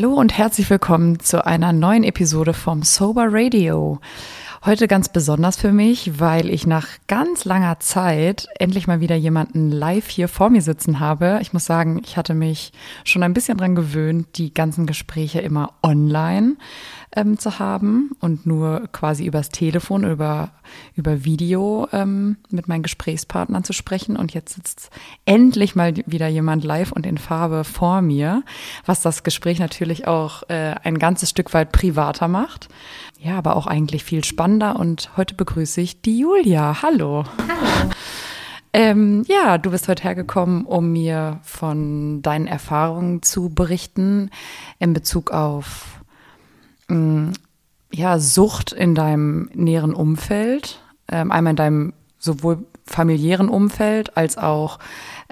Hallo und herzlich willkommen zu einer neuen Episode vom Sober Radio. Heute ganz besonders für mich, weil ich nach ganz langer Zeit endlich mal wieder jemanden live hier vor mir sitzen habe. Ich muss sagen, ich hatte mich schon ein bisschen dran gewöhnt, die ganzen Gespräche immer online ähm, zu haben und nur quasi übers Telefon, über, über Video ähm, mit meinen Gesprächspartnern zu sprechen. Und jetzt sitzt endlich mal wieder jemand live und in Farbe vor mir, was das Gespräch natürlich auch äh, ein ganzes Stück weit privater macht. Ja, aber auch eigentlich viel spannender. Und heute begrüße ich die Julia. Hallo. Hallo. Ähm, ja, du bist heute hergekommen, um mir von deinen Erfahrungen zu berichten in Bezug auf Mm, ja, Sucht in deinem näheren Umfeld, ähm, einmal in deinem sowohl familiären Umfeld als auch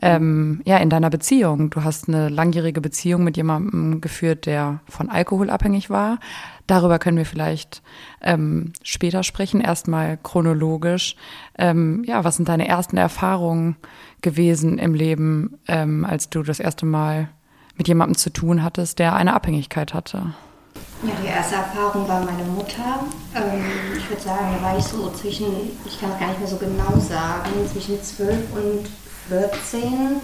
ähm, ja, in deiner Beziehung. Du hast eine langjährige Beziehung mit jemandem geführt, der von Alkohol abhängig war. Darüber können wir vielleicht ähm, später sprechen. Erstmal chronologisch. Ähm, ja, was sind deine ersten Erfahrungen gewesen im Leben, ähm, als du das erste Mal mit jemandem zu tun hattest, der eine Abhängigkeit hatte? Ja, die erste Erfahrung war meine Mutter. Ähm, ich würde sagen, da war ich so zwischen, ich kann es gar nicht mehr so genau sagen, zwischen 12 und 14.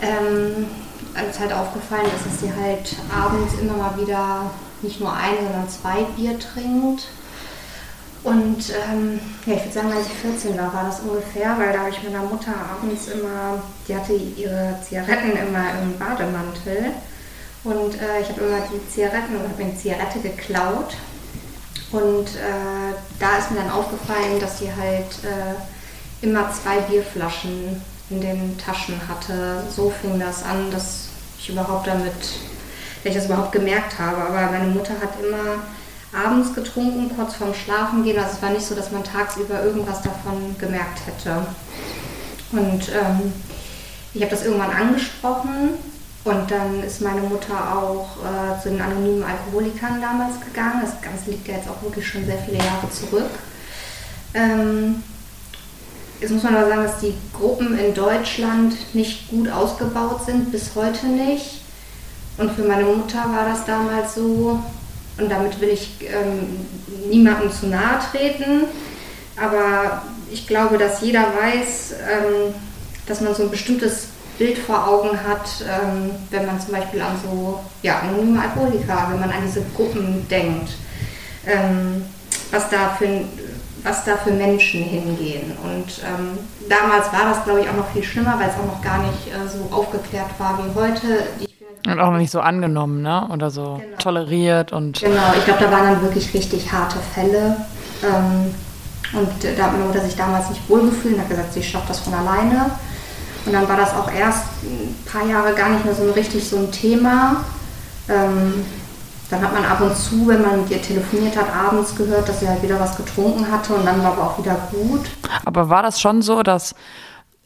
Ähm, als halt aufgefallen ist, dass sie halt abends immer mal wieder nicht nur ein, sondern zwei Bier trinkt. Und ähm, ja, ich würde sagen, als ich 14 war, war das ungefähr, weil da habe ich meiner Mutter abends immer, die hatte ihre Zigaretten immer im Bademantel. Und äh, ich habe immer die Zigaretten und habe mir eine Zigarette geklaut. Und äh, da ist mir dann aufgefallen, dass sie halt äh, immer zwei Bierflaschen in den Taschen hatte. So fing das an, dass ich überhaupt damit, dass ich das überhaupt gemerkt habe. Aber meine Mutter hat immer abends getrunken, kurz vorm Schlafen gehen. Also es war nicht so, dass man tagsüber irgendwas davon gemerkt hätte. Und ähm, ich habe das irgendwann angesprochen und dann ist meine Mutter auch äh, zu den anonymen Alkoholikern damals gegangen. Das Ganze liegt ja jetzt auch wirklich schon sehr viele Jahre zurück. Ähm, jetzt muss man aber sagen, dass die Gruppen in Deutschland nicht gut ausgebaut sind, bis heute nicht. Und für meine Mutter war das damals so, und damit will ich ähm, niemandem zu nahe treten, aber ich glaube, dass jeder weiß, ähm, dass man so ein bestimmtes Bild vor Augen hat, ähm, wenn man zum Beispiel an so ja, anonyme Alkoholiker, wenn man an diese Gruppen denkt, ähm, was, da für, was da für Menschen hingehen. Und ähm, damals war das, glaube ich, auch noch viel schlimmer, weil es auch noch gar nicht äh, so aufgeklärt war wie heute. und auch noch nicht so angenommen, ne? Oder so genau. toleriert und. Genau, ich glaube, da waren dann wirklich richtig harte Fälle. Ähm, und da hat meine Mutter sich damals nicht wohlgefühlt und hat gesagt, sie schafft das von alleine. Und dann war das auch erst ein paar Jahre gar nicht mehr so richtig so ein Thema. Ähm, dann hat man ab und zu, wenn man mit ihr telefoniert hat, abends gehört, dass sie halt wieder was getrunken hatte und dann war aber auch wieder gut. Aber war das schon so, dass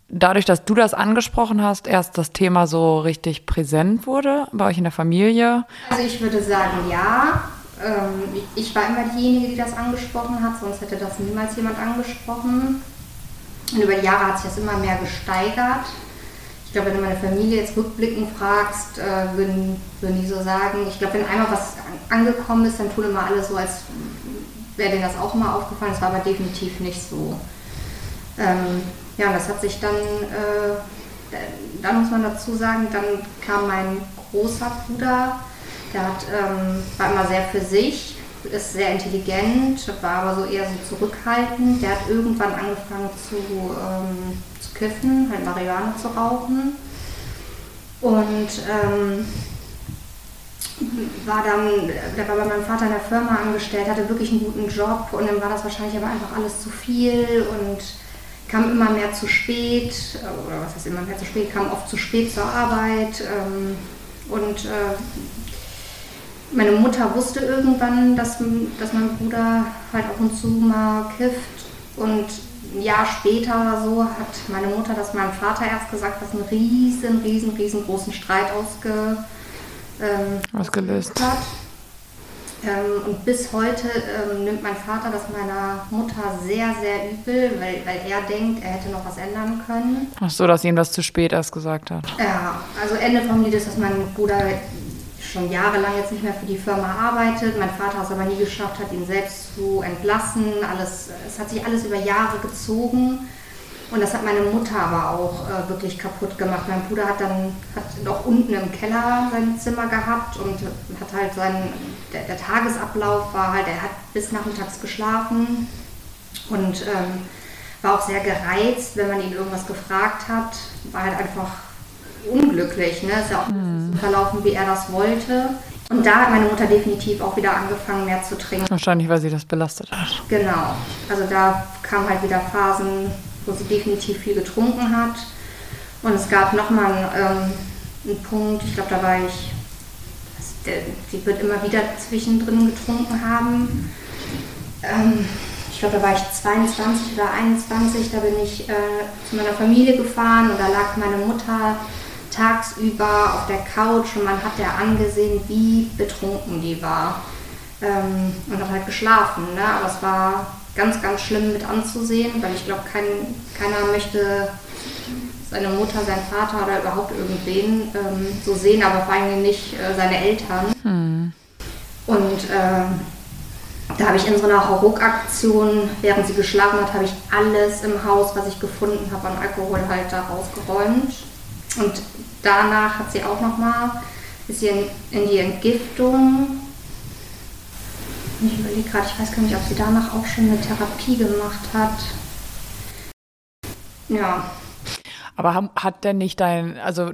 dadurch, dass du das angesprochen hast, erst das Thema so richtig präsent wurde bei euch in der Familie? Also ich würde sagen, ja. Ähm, ich war immer diejenige, die das angesprochen hat, sonst hätte das niemals jemand angesprochen. Und über die Jahre hat sich das immer mehr gesteigert. Ich glaube, wenn du meine Familie jetzt rückblickend fragst, äh, würden, würden die so sagen, ich glaube, wenn einmal was angekommen ist, dann tun immer alle so, als wäre denen das auch immer aufgefallen. Das war aber definitiv nicht so. Ähm, ja, und das hat sich dann, äh, dann muss man dazu sagen, dann kam mein großer Bruder, der hat, ähm, war immer sehr für sich ist sehr intelligent, war aber so eher so zurückhaltend. Der hat irgendwann angefangen zu, ähm, zu kiffen, halt Marihuana zu rauchen. Und ähm, war dann, der war bei meinem Vater in der Firma angestellt, hatte wirklich einen guten Job und dann war das wahrscheinlich aber einfach alles zu viel und kam immer mehr zu spät, oder was heißt immer mehr zu spät, kam oft zu spät zur Arbeit ähm, und äh, meine Mutter wusste irgendwann, dass, dass mein Bruder halt ab und zu mal kifft. Und ein Jahr später oder so hat meine Mutter das meinem Vater erst gesagt, was einen riesen, riesen, riesengroßen Streit ausge, ähm, ausgelöst hat. Ähm, und bis heute ähm, nimmt mein Vater das meiner Mutter sehr, sehr übel, weil, weil er denkt, er hätte noch was ändern können. Ach so, dass ihm das zu spät erst gesagt hat. Ja, also Ende vom Lied ist, dass mein Bruder schon jahrelang jetzt nicht mehr für die Firma arbeitet. Mein Vater hat es aber nie geschafft, hat ihn selbst zu entlassen. Alles, es hat sich alles über Jahre gezogen. Und das hat meine Mutter aber auch äh, wirklich kaputt gemacht. Mein Bruder hat dann hat noch unten im Keller sein Zimmer gehabt und hat halt seinen, der, der Tagesablauf war halt, er hat bis nachmittags geschlafen und ähm, war auch sehr gereizt, wenn man ihn irgendwas gefragt hat. War halt einfach unglücklich. Ne? Ist ja auch mhm. so verlaufen, wie er das wollte. Und da hat meine Mutter definitiv auch wieder angefangen, mehr zu trinken. Wahrscheinlich, weil sie das belastet hat. Genau. Also da kamen halt wieder Phasen, wo sie definitiv viel getrunken hat. Und es gab nochmal ähm, einen Punkt, ich glaube, da war ich, sie wird immer wieder zwischendrin getrunken haben. Ähm, ich glaube, da war ich 22 oder 21, da bin ich äh, zu meiner Familie gefahren und da lag meine Mutter tagsüber auf der Couch und man hat ja angesehen, wie betrunken die war. Ähm, und hat halt geschlafen. Ne? Aber es war ganz, ganz schlimm mit anzusehen, weil ich glaube, kein, keiner möchte seine Mutter, seinen Vater oder überhaupt irgendwen ähm, so sehen, aber vor allem nicht äh, seine Eltern. Hm. Und äh, da habe ich in so einer Hauruck-Aktion, während sie geschlafen hat, habe ich alles im Haus, was ich gefunden habe an Alkohol halt da rausgeräumt. Und danach hat sie auch nochmal ein bisschen in die Entgiftung ich überlege gerade, ich weiß gar nicht, ob sie danach auch schon eine Therapie gemacht hat. Ja. Aber hat denn nicht dein, also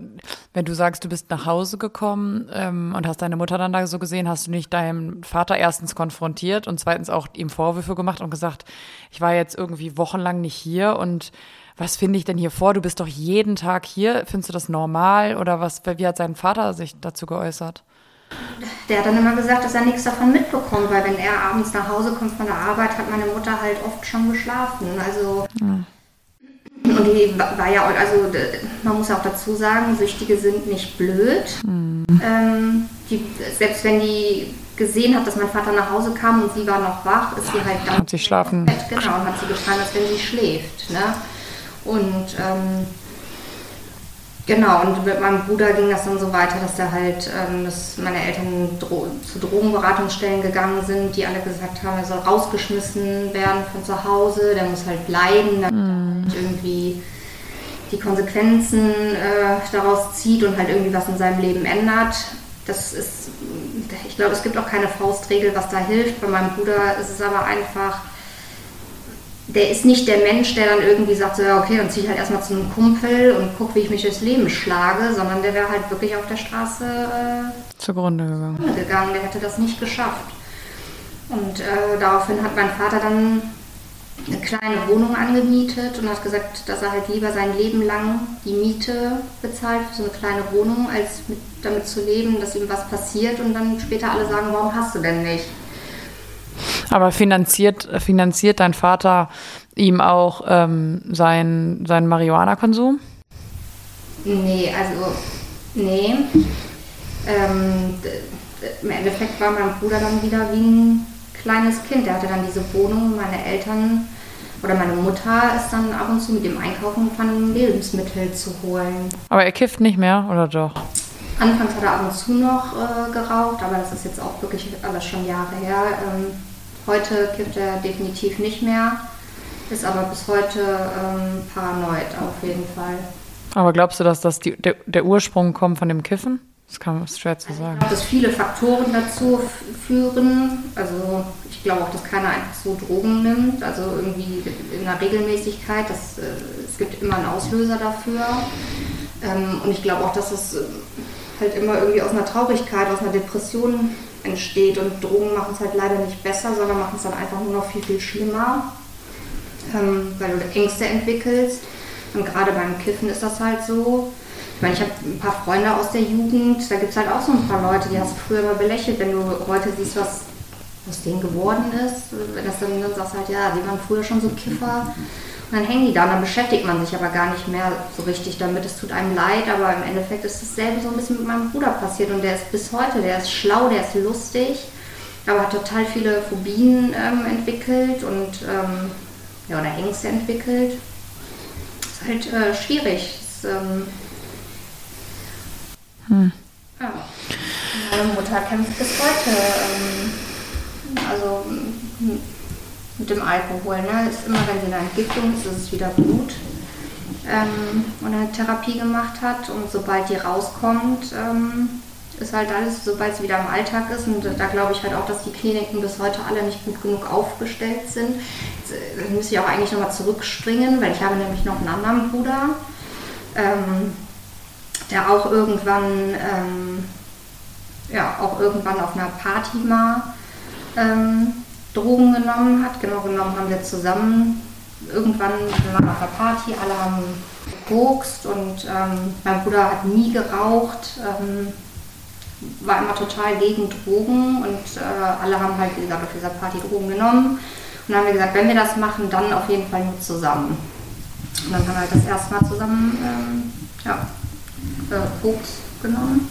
wenn du sagst, du bist nach Hause gekommen ähm, und hast deine Mutter dann da so gesehen, hast du nicht deinem Vater erstens konfrontiert und zweitens auch ihm Vorwürfe gemacht und gesagt, ich war jetzt irgendwie wochenlang nicht hier und was finde ich denn hier vor? Du bist doch jeden Tag hier. Findest du das normal oder was? Wie hat sein Vater sich dazu geäußert? der hat dann immer gesagt, dass er nichts davon mitbekommt, weil wenn er abends nach Hause kommt von der Arbeit, hat meine Mutter halt oft schon geschlafen. Also mhm. und die war ja, also man muss auch dazu sagen, Süchtige sind nicht blöd. Mhm. Ähm, die, selbst wenn die gesehen hat, dass mein Vater nach Hause kam und sie war noch wach, ist sie halt dann hat sie schlafen. Bett, genau, und hat sie getan, als wenn sie schläft. Ne? Und ähm, Genau, und mit meinem Bruder ging das dann so weiter, dass er halt, ähm, dass meine Eltern dro zu Drogenberatungsstellen gegangen sind, die alle gesagt haben, er soll rausgeschmissen werden von zu Hause, der muss halt bleiben, damit mm. er halt irgendwie die Konsequenzen äh, daraus zieht und halt irgendwie was in seinem Leben ändert. Das ist, ich glaube, es gibt auch keine Faustregel, was da hilft. Bei meinem Bruder ist es aber einfach, der ist nicht der Mensch, der dann irgendwie sagt, so, ja, okay, dann ziehe ich halt erstmal zu einem Kumpel und gucke, wie ich mich durchs Leben schlage, sondern der wäre halt wirklich auf der Straße äh, zugrunde gegangen. gegangen. Der hätte das nicht geschafft. Und äh, daraufhin hat mein Vater dann eine kleine Wohnung angemietet und hat gesagt, dass er halt lieber sein Leben lang die Miete bezahlt für so eine kleine Wohnung, als mit, damit zu leben, dass ihm was passiert und dann später alle sagen, warum hast du denn nicht? Aber finanziert, finanziert dein Vater ihm auch ähm, seinen, seinen Marihuana-Konsum? Nee, also, nee. Ähm, Im Endeffekt war mein Bruder dann wieder wie ein kleines Kind. Der hatte dann diese Wohnung, meine Eltern oder meine Mutter ist dann ab und zu mit dem Einkaufen von Lebensmitteln zu holen. Aber er kifft nicht mehr, oder doch? Anfangs hat er ab und zu noch äh, geraucht, aber das ist jetzt auch wirklich alles schon Jahre her. Ähm, Heute kippt er definitiv nicht mehr, ist aber bis heute ähm, paranoid auf jeden Fall. Aber glaubst du, dass das die, der, der, Ursprung kommt von dem Kiffen? Das kann man schwer zu sagen. Ich glaube, dass viele Faktoren dazu führen. Also ich glaube auch, dass keiner einfach so Drogen nimmt. Also irgendwie in einer Regelmäßigkeit. Das, äh, es gibt immer einen Auslöser dafür. Ähm, und ich glaube auch, dass es halt immer irgendwie aus einer Traurigkeit, aus einer Depression entsteht. Und Drogen machen es halt leider nicht besser, sondern machen es dann einfach nur noch viel, viel schlimmer, ähm, weil du Ängste entwickelst. Und gerade beim Kiffen ist das halt so. Ich meine, ich habe ein paar Freunde aus der Jugend, da gibt es halt auch so ein paar Leute, die hast du früher immer belächelt, wenn du heute siehst, was aus denen geworden ist. Wenn das dann, dann sagst halt, ja, die waren früher schon so Kiffer. Und dann hängen die da und dann beschäftigt man sich aber gar nicht mehr so richtig damit. Es tut einem leid, aber im Endeffekt ist dasselbe so ein bisschen mit meinem Bruder passiert und der ist bis heute, der ist schlau, der ist lustig, aber hat total viele Phobien ähm, entwickelt und ähm, ja, oder Ängste entwickelt. Ist halt äh, schwierig. Ist, ähm, hm. ja. Meine Mutter kämpft bis heute. Ähm, also mit dem Alkohol. Ne? Ist immer, wenn sie in einer Entgiftung ist, ist es wieder gut. Ähm, und eine Therapie gemacht hat. Und sobald die rauskommt, ähm, ist halt alles, sobald es wieder im Alltag ist. Und da glaube ich halt auch, dass die Kliniken bis heute alle nicht gut genug aufgestellt sind. Jetzt äh, müsste ich auch eigentlich nochmal zurückspringen, weil ich habe nämlich noch einen anderen Bruder, ähm, der auch irgendwann, ähm, ja, auch irgendwann auf einer Party mal ähm, Drogen genommen hat. Genau genommen haben wir zusammen irgendwann, waren auf einer Party, alle haben gekokst und ähm, mein Bruder hat nie geraucht, ähm, war immer total gegen Drogen und äh, alle haben halt, wie gesagt, auf dieser Party Drogen genommen. Und dann haben wir gesagt, wenn wir das machen, dann auf jeden Fall nur zusammen. Und dann haben wir halt das erste Mal zusammen ähm, ja, äh, Koks genommen.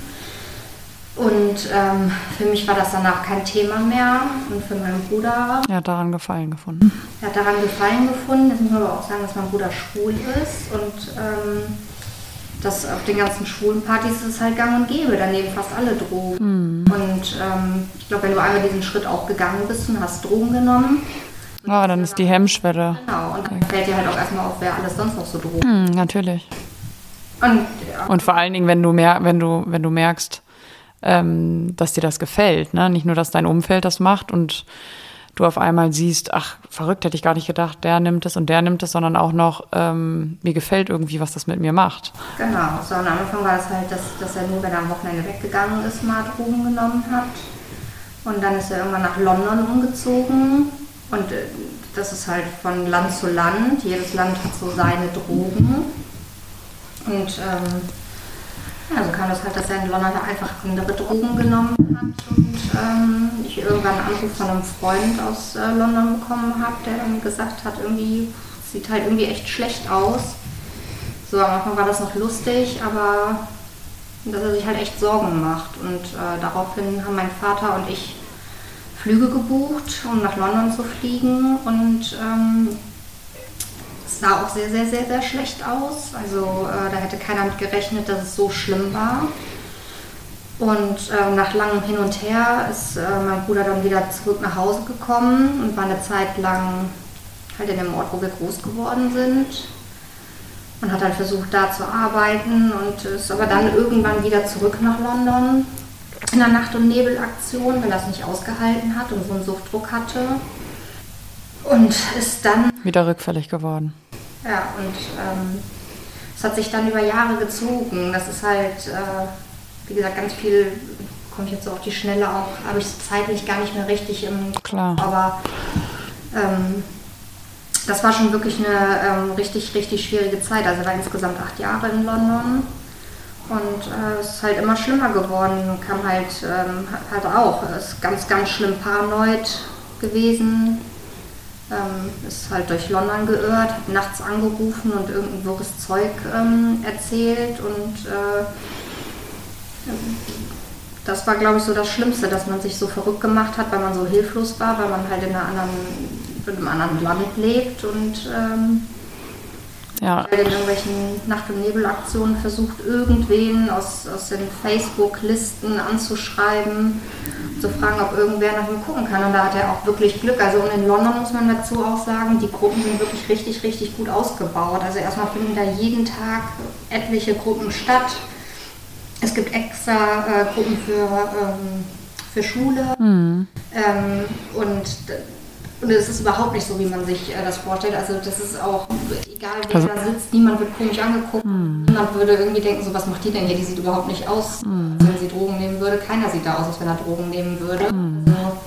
Und ähm, für mich war das danach kein Thema mehr. Und für meinen Bruder. Er hat daran Gefallen gefunden. Er hat daran Gefallen gefunden. Jetzt muss man aber auch sagen, dass mein Bruder schwul ist. Und ähm, das auf den ganzen schwulen Partys ist es halt gang und gäbe. Da nehmen fast alle Drogen. Mhm. Und ähm, ich glaube, wenn du einmal diesen Schritt auch gegangen bist und hast Drogen genommen. Ja, oh, dann ist die Hemmschwelle. Genau, und dann fällt dir halt auch erstmal auf, wer alles sonst noch so Drogen. Mhm, natürlich. Und, ja. und vor allen Dingen, wenn du, mer wenn du, wenn du merkst, ähm, dass dir das gefällt. Ne? Nicht nur, dass dein Umfeld das macht und du auf einmal siehst, ach, verrückt hätte ich gar nicht gedacht, der nimmt es und der nimmt es, sondern auch noch, ähm, mir gefällt irgendwie, was das mit mir macht. Genau, so am Anfang war es halt, dass, dass er nur, wenn er am Wochenende weggegangen ist, mal Drogen genommen hat. Und dann ist er irgendwann nach London umgezogen und äh, das ist halt von Land zu Land. Jedes Land hat so seine Drogen. Und ähm, ja, so kam das halt, dass er in London einfach andere Drogen genommen hat und ähm, ich irgendwann einen Anruf von einem Freund aus äh, London bekommen habe, der dann gesagt hat, irgendwie sieht halt irgendwie echt schlecht aus. So am Anfang war das noch lustig, aber dass er sich halt echt Sorgen macht. Und äh, daraufhin haben mein Vater und ich Flüge gebucht, um nach London zu fliegen und ähm, sah auch sehr, sehr, sehr, sehr schlecht aus. Also äh, da hätte keiner mit gerechnet, dass es so schlimm war. Und äh, nach langem Hin und Her ist äh, mein Bruder dann wieder zurück nach Hause gekommen und war eine Zeit lang halt in dem Ort, wo wir groß geworden sind. Und hat halt versucht, da zu arbeiten und ist aber dann irgendwann wieder zurück nach London in der Nacht- und Nebelaktion, er es nicht ausgehalten hat und so einen Suchtdruck hatte. Und ist dann. Wieder rückfällig geworden. Ja, und ähm, es hat sich dann über Jahre gezogen. Das ist halt, äh, wie gesagt, ganz viel, komme ich jetzt so auf die Schnelle auch, habe ich zeitlich gar nicht mehr richtig im. Klar. Aber ähm, das war schon wirklich eine ähm, richtig, richtig schwierige Zeit. Also war insgesamt acht Jahre in London. Und äh, es ist halt immer schlimmer geworden. Kam halt, ähm, halt auch, ist ganz, ganz schlimm paranoid gewesen, ähm, ist halt durch London geirrt, hat nachts angerufen und irgendein wirres Zeug ähm, erzählt und äh, das war, glaube ich, so das Schlimmste, dass man sich so verrückt gemacht hat, weil man so hilflos war, weil man halt in, anderen, in einem anderen Land lebt und ähm, ja. in irgendwelchen Nacht- und Nebelaktionen versucht, irgendwen aus, aus den Facebook-Listen anzuschreiben, zu fragen, ob irgendwer nach ihm gucken kann. Und da hat er auch wirklich Glück. Also und in London muss man dazu auch sagen, die Gruppen sind wirklich richtig, richtig gut ausgebaut. Also erstmal finden da jeden Tag etliche Gruppen statt. Es gibt extra äh, Gruppen für, ähm, für Schule. Mhm. Ähm, und und es ist überhaupt nicht so, wie man sich äh, das vorstellt. Also das ist auch, egal wer also, da sitzt, niemand wird komisch angeguckt. Mm. Niemand würde irgendwie denken, so was macht die denn hier? Die sieht überhaupt nicht aus, mm. wenn sie Drogen nehmen würde. Keiner sieht da aus, als wenn er Drogen nehmen würde. Mm. Also,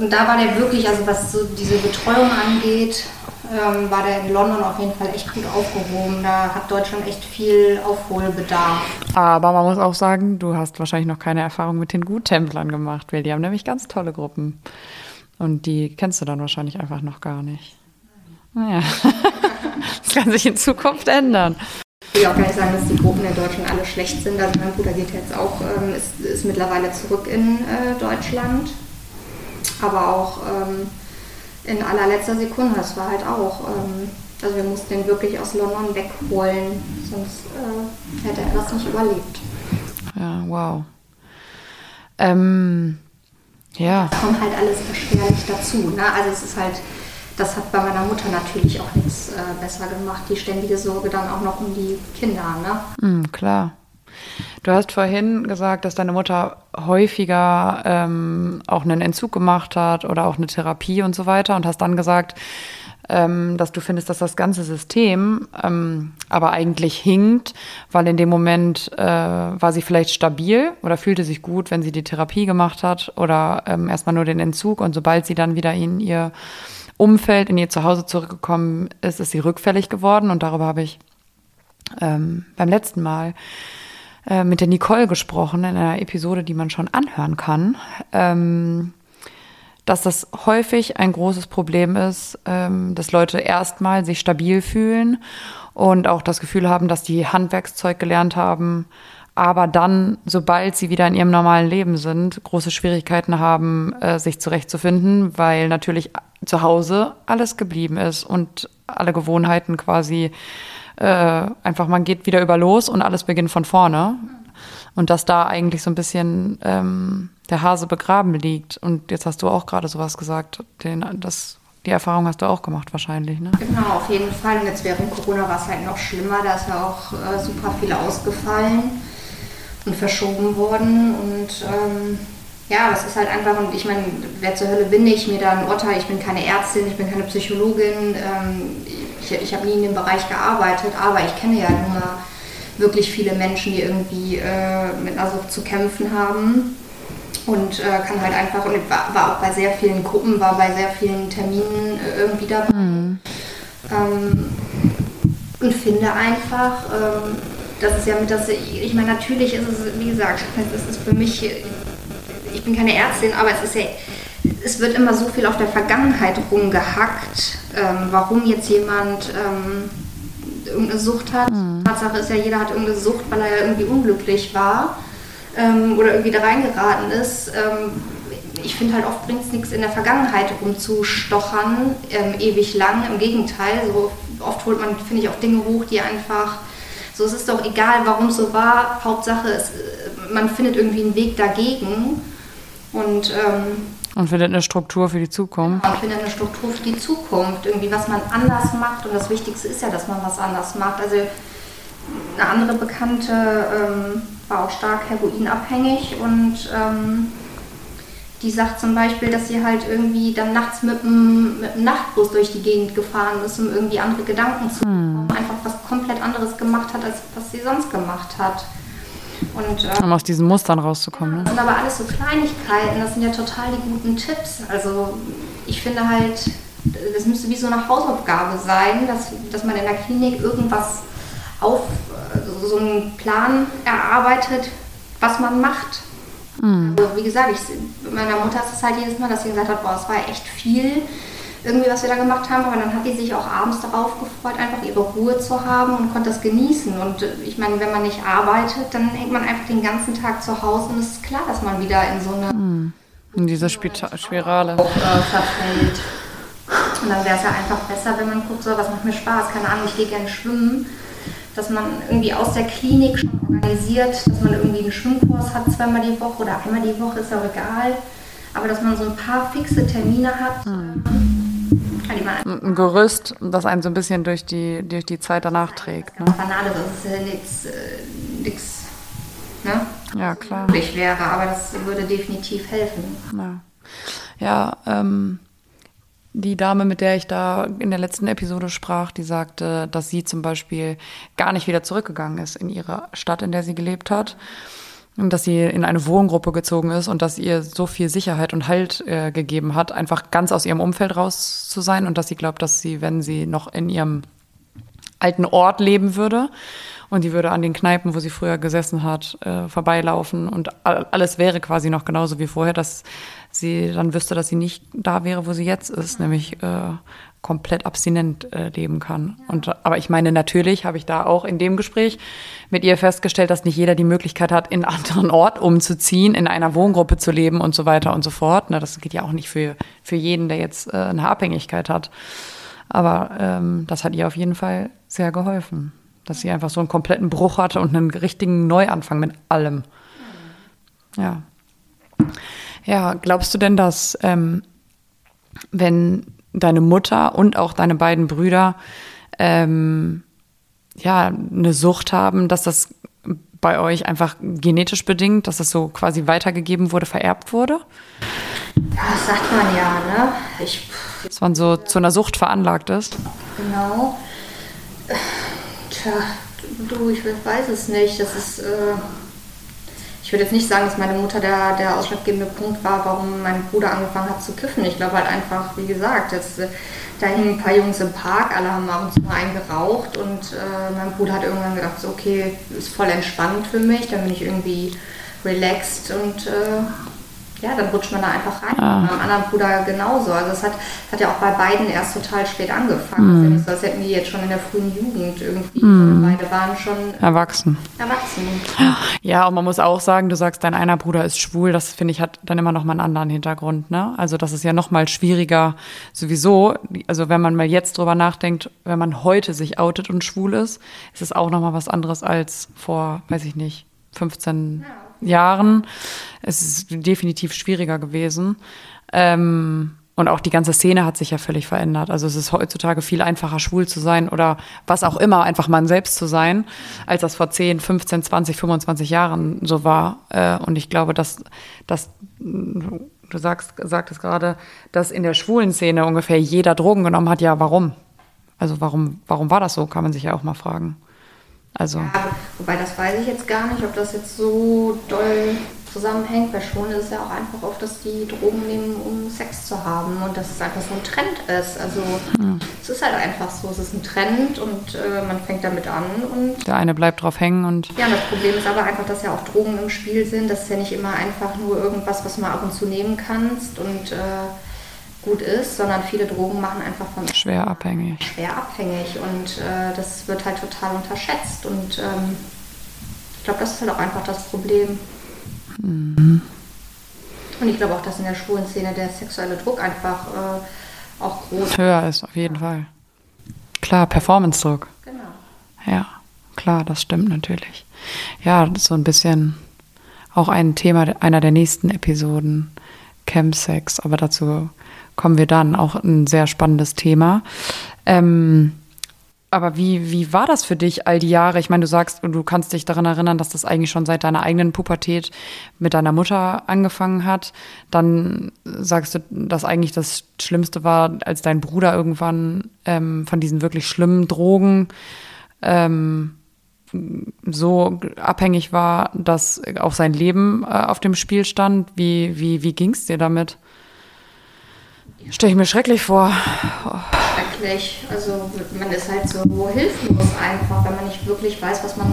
und da war der wirklich, also was so diese Betreuung angeht, ähm, war der in London auf jeden Fall echt gut aufgehoben. Da hat Deutschland echt viel Aufholbedarf. Aber man muss auch sagen, du hast wahrscheinlich noch keine Erfahrung mit den Guttemplern gemacht, weil die haben nämlich ganz tolle Gruppen. Und die kennst du dann wahrscheinlich einfach noch gar nicht. Naja, das kann sich in Zukunft ändern. Ich will auch gar nicht sagen, dass die Gruppen in Deutschland alle schlecht sind. Also mein Bruder geht jetzt auch, ähm, ist, ist mittlerweile zurück in äh, Deutschland. Aber auch ähm, in allerletzter Sekunde, das war halt auch, ähm, also wir mussten den wirklich aus London wegholen, sonst äh, hätte er das nicht überlebt. Ja, wow. Ähm, ja. Das kommt halt alles erschwerlich dazu. Ne? Also es ist halt, das hat bei meiner Mutter natürlich auch nichts äh, besser gemacht, die ständige Sorge dann auch noch um die Kinder. Ne? Mm, klar. Du hast vorhin gesagt, dass deine Mutter häufiger ähm, auch einen Entzug gemacht hat oder auch eine Therapie und so weiter und hast dann gesagt, ähm, dass du findest, dass das ganze System ähm, aber eigentlich hinkt, weil in dem Moment äh, war sie vielleicht stabil oder fühlte sich gut, wenn sie die Therapie gemacht hat oder ähm, erstmal nur den Entzug und sobald sie dann wieder in ihr Umfeld, in ihr Zuhause zurückgekommen ist, ist sie rückfällig geworden und darüber habe ich ähm, beim letzten Mal äh, mit der Nicole gesprochen in einer Episode, die man schon anhören kann. Ähm, dass das häufig ein großes Problem ist, ähm, dass Leute erstmal sich stabil fühlen und auch das Gefühl haben, dass die Handwerkszeug gelernt haben, aber dann, sobald sie wieder in ihrem normalen Leben sind, große Schwierigkeiten haben, äh, sich zurechtzufinden, weil natürlich zu Hause alles geblieben ist und alle Gewohnheiten quasi äh, einfach, man geht wieder über los und alles beginnt von vorne. Und dass da eigentlich so ein bisschen ähm, der Hase begraben liegt. Und jetzt hast du auch gerade sowas gesagt, den, das, die Erfahrung hast du auch gemacht wahrscheinlich, ne? Genau, auf jeden Fall. Und jetzt während Corona war es halt noch schlimmer, da ist ja auch äh, super viel ausgefallen und verschoben worden. Und ähm, ja, es ist halt einfach, und ich meine, wer zur Hölle bin ich, mir da ein Urteil, ich bin keine Ärztin, ich bin keine Psychologin, ähm, ich, ich habe nie in dem Bereich gearbeitet, aber ich kenne ja nur wirklich viele Menschen, die irgendwie äh, mit einer Sucht zu kämpfen haben und äh, kann halt einfach, und war, war, auch bei sehr vielen Gruppen, war bei sehr vielen Terminen äh, irgendwie dabei. Mhm. Ähm, und finde einfach, ähm, das ist ja mit das, ich meine, natürlich ist es, wie gesagt, es ist für mich, ich bin keine Ärztin, aber es ist ja, es wird immer so viel auf der Vergangenheit rumgehackt, ähm, warum jetzt jemand ähm, irgendeine Sucht hat. Mhm. Tatsache ist ja, jeder hat irgendeine Sucht, weil er ja irgendwie unglücklich war ähm, oder irgendwie da reingeraten ist. Ähm, ich finde halt oft bringt es nichts in der Vergangenheit rumzustochern, ähm, ewig lang. Im Gegenteil, so oft holt man, finde ich, auch Dinge hoch, die einfach, so es ist doch egal, warum es so war. Hauptsache, es, man findet irgendwie einen Weg dagegen. Und, ähm, und findet eine Struktur für die Zukunft. Und findet eine Struktur für die Zukunft. Irgendwie, was man anders macht. Und das Wichtigste ist ja, dass man was anders macht. Also eine andere Bekannte ähm, war auch stark heroinabhängig und ähm, die sagt zum Beispiel, dass sie halt irgendwie dann nachts mit dem, mit dem Nachtbus durch die Gegend gefahren ist, um irgendwie andere Gedanken zu bekommen. Hm. Einfach was komplett anderes gemacht hat, als was sie sonst gemacht hat. Und, äh, um aus diesen Mustern rauszukommen. Ja, das sind aber alles so Kleinigkeiten, das sind ja total die guten Tipps. Also ich finde halt, das müsste wie so eine Hausaufgabe sein, dass, dass man in der Klinik irgendwas auf also so einen Plan erarbeitet, was man macht. Mhm. Also wie gesagt, ich, meiner Mutter ist es halt jedes Mal, dass sie gesagt hat, boah, es war echt viel, irgendwie, was wir da gemacht haben, aber dann hat die sich auch abends darauf gefreut, einfach ihre Ruhe zu haben und konnte das genießen. Und äh, ich meine, wenn man nicht arbeitet, dann hängt man einfach den ganzen Tag zu Hause und es ist klar, dass man wieder in so eine mhm. in diese Spirale auch, äh, verfällt. Und dann wäre es ja einfach besser, wenn man guckt, so, was macht mir Spaß, keine Ahnung, ich gehe gerne schwimmen dass man irgendwie aus der Klinik schon organisiert, dass man irgendwie einen Schwimmkurs hat zweimal die Woche oder einmal die Woche, ist auch egal. Aber dass man so ein paar fixe Termine hat. Mhm. Ein Gerüst, das einen so ein bisschen durch die, durch die Zeit danach trägt. Ne? Banale, das ist ja nichts, äh, ne? Ja, klar. Möglich wäre, aber das würde definitiv helfen. Ja, ja ähm, die Dame, mit der ich da in der letzten Episode sprach, die sagte, dass sie zum Beispiel gar nicht wieder zurückgegangen ist in ihre Stadt, in der sie gelebt hat. Dass sie in eine Wohngruppe gezogen ist und dass ihr so viel Sicherheit und Halt äh, gegeben hat, einfach ganz aus ihrem Umfeld raus zu sein und dass sie glaubt, dass sie, wenn sie noch in ihrem alten Ort leben würde und die würde an den Kneipen, wo sie früher gesessen hat, äh, vorbeilaufen und alles wäre quasi noch genauso wie vorher, dass sie dann wüsste, dass sie nicht da wäre, wo sie jetzt ist, nämlich äh, komplett abstinent äh, leben kann. Und aber ich meine, natürlich habe ich da auch in dem Gespräch mit ihr festgestellt, dass nicht jeder die Möglichkeit hat, in einen anderen Ort umzuziehen, in einer Wohngruppe zu leben und so weiter und so fort. Na, das geht ja auch nicht für, für jeden, der jetzt äh, eine Abhängigkeit hat. Aber ähm, das hat ihr auf jeden Fall sehr geholfen, dass sie einfach so einen kompletten Bruch hatte und einen richtigen Neuanfang mit allem. Ja. Ja, glaubst du denn, dass ähm, wenn deine Mutter und auch deine beiden Brüder ähm, ja eine Sucht haben, dass das bei euch einfach genetisch bedingt, dass das so quasi weitergegeben wurde, vererbt wurde? Ja, das sagt man ja, ne? Ich, dass man so zu einer Sucht veranlagt ist? Genau. Tja, du, ich weiß es nicht. Das ist. Äh ich würde jetzt nicht sagen, dass meine Mutter der, der ausschlaggebende Punkt war, warum mein Bruder angefangen hat zu kiffen. Ich glaube halt einfach, wie gesagt, jetzt, äh, da hingen ein paar Jungs im Park, alle haben ab und zu mal einen geraucht und äh, mein Bruder hat irgendwann gedacht, so, okay, ist voll entspannt für mich, dann bin ich irgendwie relaxed und äh, ja, dann rutscht man da einfach rein. Ah. Beim anderen Bruder genauso. Also es hat, hat ja auch bei beiden erst total spät angefangen. Mm. Also nicht so, als hätten die jetzt schon in der frühen Jugend irgendwie, mm. beide waren schon erwachsen. Erwachsen. Ja, und man muss auch sagen, du sagst, dein einer Bruder ist schwul. Das finde ich hat dann immer noch mal einen anderen Hintergrund. Ne? Also das ist ja noch mal schwieriger sowieso. Also wenn man mal jetzt drüber nachdenkt, wenn man heute sich outet und schwul ist, ist es auch noch mal was anderes als vor, weiß ich nicht, 15 ja Jahren. Es ist definitiv schwieriger gewesen. Ähm, und auch die ganze Szene hat sich ja völlig verändert. Also es ist heutzutage viel einfacher, schwul zu sein oder was auch immer, einfach man selbst zu sein, als das vor 10, 15, 20, 25 Jahren so war. Äh, und ich glaube, dass, dass du sagst, sagtest gerade, dass in der schwulen Szene ungefähr jeder Drogen genommen hat. Ja, warum? Also warum, warum war das so, kann man sich ja auch mal fragen. Also. Ja, wobei das weiß ich jetzt gar nicht, ob das jetzt so doll zusammenhängt. Bei Schwulen ist es ja auch einfach oft, dass die Drogen nehmen, um Sex zu haben und dass es einfach so ein Trend ist. Also hm. es ist halt einfach so, es ist ein Trend und äh, man fängt damit an und. Der eine bleibt drauf hängen und. Ja, das Problem ist aber einfach, dass ja auch Drogen im Spiel sind. Das ist ja nicht immer einfach nur irgendwas, was man ab und zu nehmen kannst und äh, gut ist, sondern viele Drogen machen einfach von schwer abhängig. Schwer abhängig und äh, das wird halt total unterschätzt und ähm, ich glaube, das ist halt auch einfach das Problem. Mhm. Und ich glaube auch, dass in der schwulen Szene der sexuelle Druck einfach äh, auch groß höher ist, auf jeden Fall. Klar, Performance-Druck. Genau. Ja, klar, das stimmt natürlich. Ja, das ist so ein bisschen auch ein Thema einer der nächsten Episoden, Chemsex, aber dazu kommen wir dann. Auch ein sehr spannendes Thema. Ähm, aber wie, wie war das für dich all die Jahre? Ich meine, du sagst, du kannst dich daran erinnern, dass das eigentlich schon seit deiner eigenen Pubertät mit deiner Mutter angefangen hat. Dann sagst du, dass eigentlich das Schlimmste war, als dein Bruder irgendwann ähm, von diesen wirklich schlimmen Drogen ähm, so abhängig war, dass auch sein Leben äh, auf dem Spiel stand. Wie, wie, wie ging es dir damit? Stelle ich mir schrecklich vor. Schrecklich. Also man ist halt so hilflos einfach, wenn man nicht wirklich weiß, was man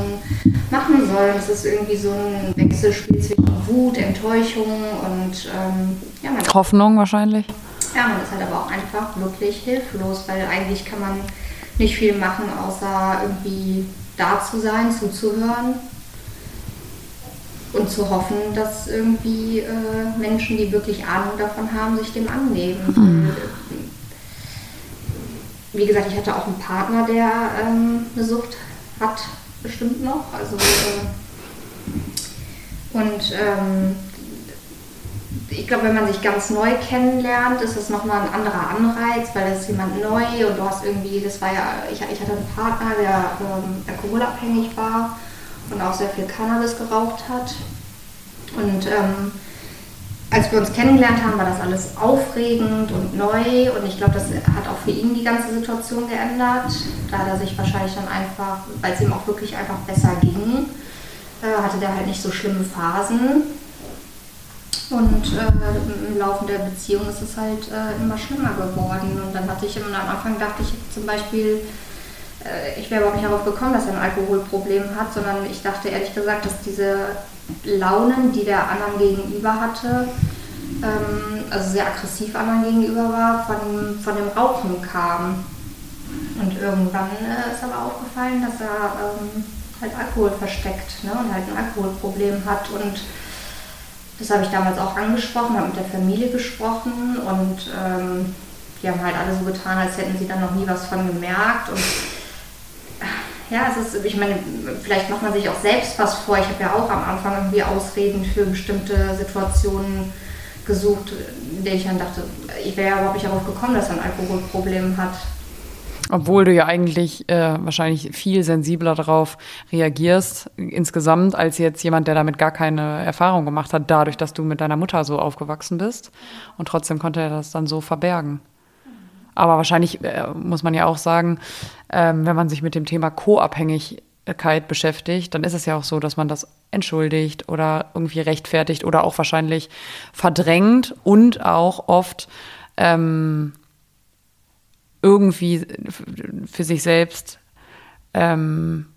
machen soll. Es ist irgendwie so ein Wechselspiel zwischen Wut, Enttäuschung und ähm, ja, man Hoffnung wahrscheinlich. Ja, man ist halt aber auch einfach wirklich hilflos, weil eigentlich kann man nicht viel machen, außer irgendwie da zu sein, zuzuhören und zu hoffen, dass irgendwie äh, Menschen, die wirklich Ahnung davon haben, sich dem annehmen. Mhm. Wie gesagt, ich hatte auch einen Partner, der ähm, eine Sucht hat, bestimmt noch. Also, äh, und ähm, ich glaube, wenn man sich ganz neu kennenlernt, ist das nochmal ein anderer Anreiz, weil das ist jemand neu und du hast irgendwie, das war ja, ich, ich hatte einen Partner, der ähm, alkoholabhängig war und auch sehr viel Cannabis geraucht hat. Und ähm, als wir uns kennengelernt haben, war das alles aufregend und neu und ich glaube, das hat auch für ihn die ganze Situation geändert, da er sich wahrscheinlich dann einfach, weil es ihm auch wirklich einfach besser ging, äh, hatte der halt nicht so schlimme Phasen. Und äh, im Laufe der Beziehung ist es halt äh, immer schlimmer geworden. Und dann hatte ich am Anfang dachte ich zum Beispiel, äh, ich wäre überhaupt nicht darauf gekommen, dass er ein Alkoholproblem hat, sondern ich dachte ehrlich gesagt, dass diese Launen, die der anderen gegenüber hatte, ähm, also sehr aggressiv anderen gegenüber war, von, von dem Rauchen kam. Und irgendwann äh, ist aber aufgefallen, dass er ähm, halt Alkohol versteckt ne, und halt ein Alkoholproblem hat. Und das habe ich damals auch angesprochen, habe mit der Familie gesprochen und ähm, die haben halt alle so getan, als hätten sie dann noch nie was von gemerkt. Und ja, es ist, ich meine, vielleicht macht man sich auch selbst was vor. Ich habe ja auch am Anfang irgendwie Ausreden für bestimmte Situationen gesucht, in denen ich dann dachte, ich wäre ja überhaupt nicht darauf gekommen, dass er ein Alkoholproblem hat. Obwohl du ja eigentlich äh, wahrscheinlich viel sensibler darauf reagierst insgesamt als jetzt jemand, der damit gar keine Erfahrung gemacht hat, dadurch, dass du mit deiner Mutter so aufgewachsen bist. Und trotzdem konnte er das dann so verbergen. Aber wahrscheinlich äh, muss man ja auch sagen, ähm, wenn man sich mit dem Thema Co-Abhängigkeit beschäftigt, dann ist es ja auch so, dass man das entschuldigt oder irgendwie rechtfertigt oder auch wahrscheinlich verdrängt und auch oft ähm, irgendwie für sich selbst ähm,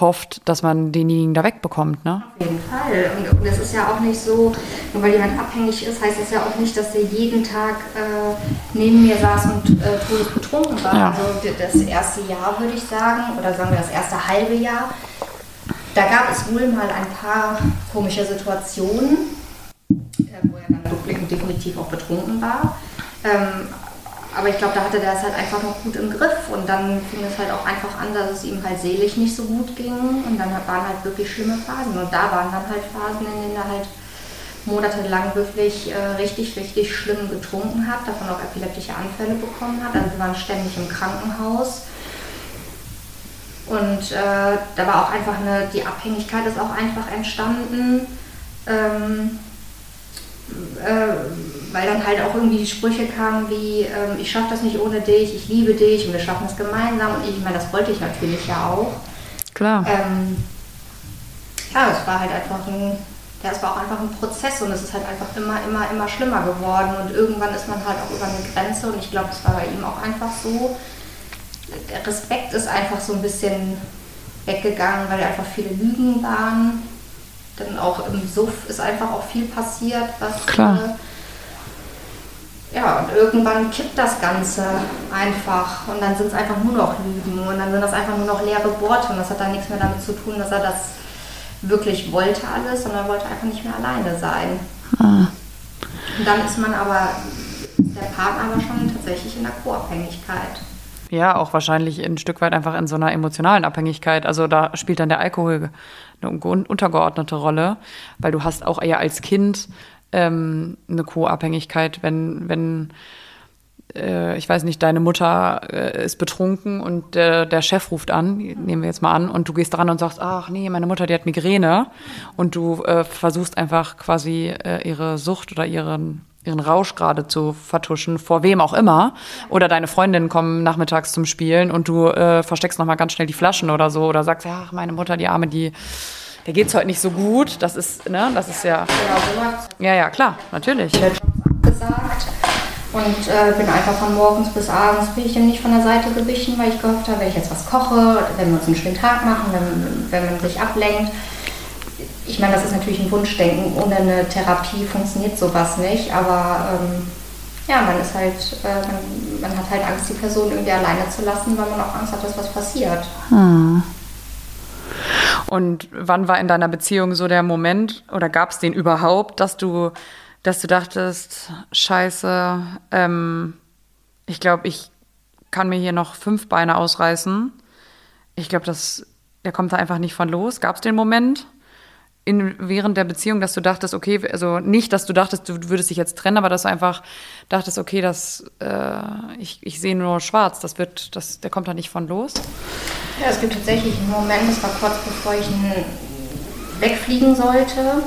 hofft, dass man denjenigen da wegbekommt, ne? Auf jeden Fall. Und, es ist ja auch nicht so, nur weil jemand abhängig ist, heißt es ja auch nicht, dass er jeden Tag äh, neben mir saß und äh, todesbetrunken war. Ja. Also das erste Jahr, würde ich sagen, oder sagen wir das erste halbe Jahr, da gab es wohl mal ein paar komische Situationen, äh, wo er dann definitiv auch betrunken war. Ähm, aber ich glaube, da hatte der es halt einfach noch gut im Griff und dann fing es halt auch einfach an, dass es ihm halt seelisch nicht so gut ging und dann waren halt wirklich schlimme Phasen und da waren dann halt Phasen, in denen er halt monatelang wirklich äh, richtig, richtig schlimm getrunken hat, davon auch epileptische Anfälle bekommen hat. Also wir waren ständig im Krankenhaus. Und äh, da war auch einfach eine, die Abhängigkeit ist auch einfach entstanden. Ähm, äh, weil dann halt auch irgendwie die Sprüche kamen wie, ähm, ich schaffe das nicht ohne dich, ich liebe dich und wir schaffen es gemeinsam. Und ich, meine, das wollte ich natürlich ja auch. Klar. Ähm, ja, es war halt einfach ein, ja, es war auch einfach ein Prozess und es ist halt einfach immer, immer, immer schlimmer geworden. Und irgendwann ist man halt auch über eine Grenze und ich glaube, es war bei ihm auch einfach so. Der Respekt ist einfach so ein bisschen weggegangen, weil einfach viele Lügen waren dann auch im Suff ist einfach auch viel passiert, was. Klar. Äh, ja, und irgendwann kippt das Ganze einfach und dann sind es einfach nur noch Lügen und dann sind das einfach nur noch leere Worte und das hat dann nichts mehr damit zu tun, dass er das wirklich wollte alles, sondern wollte einfach nicht mehr alleine sein. Ah. Und dann ist man aber, der Partner aber schon tatsächlich in der Co-Abhängigkeit. Ja, auch wahrscheinlich ein Stück weit einfach in so einer emotionalen Abhängigkeit. Also da spielt dann der Alkohol eine untergeordnete Rolle, weil du hast auch eher als Kind ähm, eine Co-Abhängigkeit, wenn, wenn äh, ich weiß nicht, deine Mutter äh, ist betrunken und der, der Chef ruft an, nehmen wir jetzt mal an, und du gehst dran und sagst, ach nee, meine Mutter, die hat Migräne. Und du äh, versuchst einfach quasi äh, ihre Sucht oder ihren ihren Rausch gerade zu vertuschen, vor wem auch immer. Oder deine Freundinnen kommen nachmittags zum Spielen und du äh, versteckst nochmal ganz schnell die Flaschen oder so oder sagst, ja, meine Mutter, die Arme, die, der geht's heute nicht so gut. Das ist, ne, das ist ja. Ja, ja, klar, natürlich. Gesagt. Und äh, bin einfach von morgens bis abends bin ich ihm nicht von der Seite gewichen, weil ich gehofft habe, wenn ich jetzt was koche, wenn wir uns einen schönen Tag machen, wenn, wenn man sich ablenkt, ich meine, das ist natürlich ein Wunschdenken. Ohne eine Therapie funktioniert sowas nicht, aber ähm, ja, man ist halt, äh, man, man, hat halt Angst, die Person irgendwie alleine zu lassen, weil man auch Angst hat, dass was passiert. Hm. Und wann war in deiner Beziehung so der Moment oder gab es den überhaupt, dass du, dass du dachtest, scheiße, ähm, ich glaube, ich kann mir hier noch fünf Beine ausreißen. Ich glaube, der kommt da einfach nicht von los. Gab es den Moment? in, während der Beziehung, dass du dachtest, okay, also nicht, dass du dachtest, du würdest dich jetzt trennen, aber dass du einfach dachtest, okay, das, äh, ich, ich sehe nur schwarz, das wird, das, der kommt da nicht von los? Ja, es gibt tatsächlich einen Moment, das war kurz bevor ich wegfliegen sollte.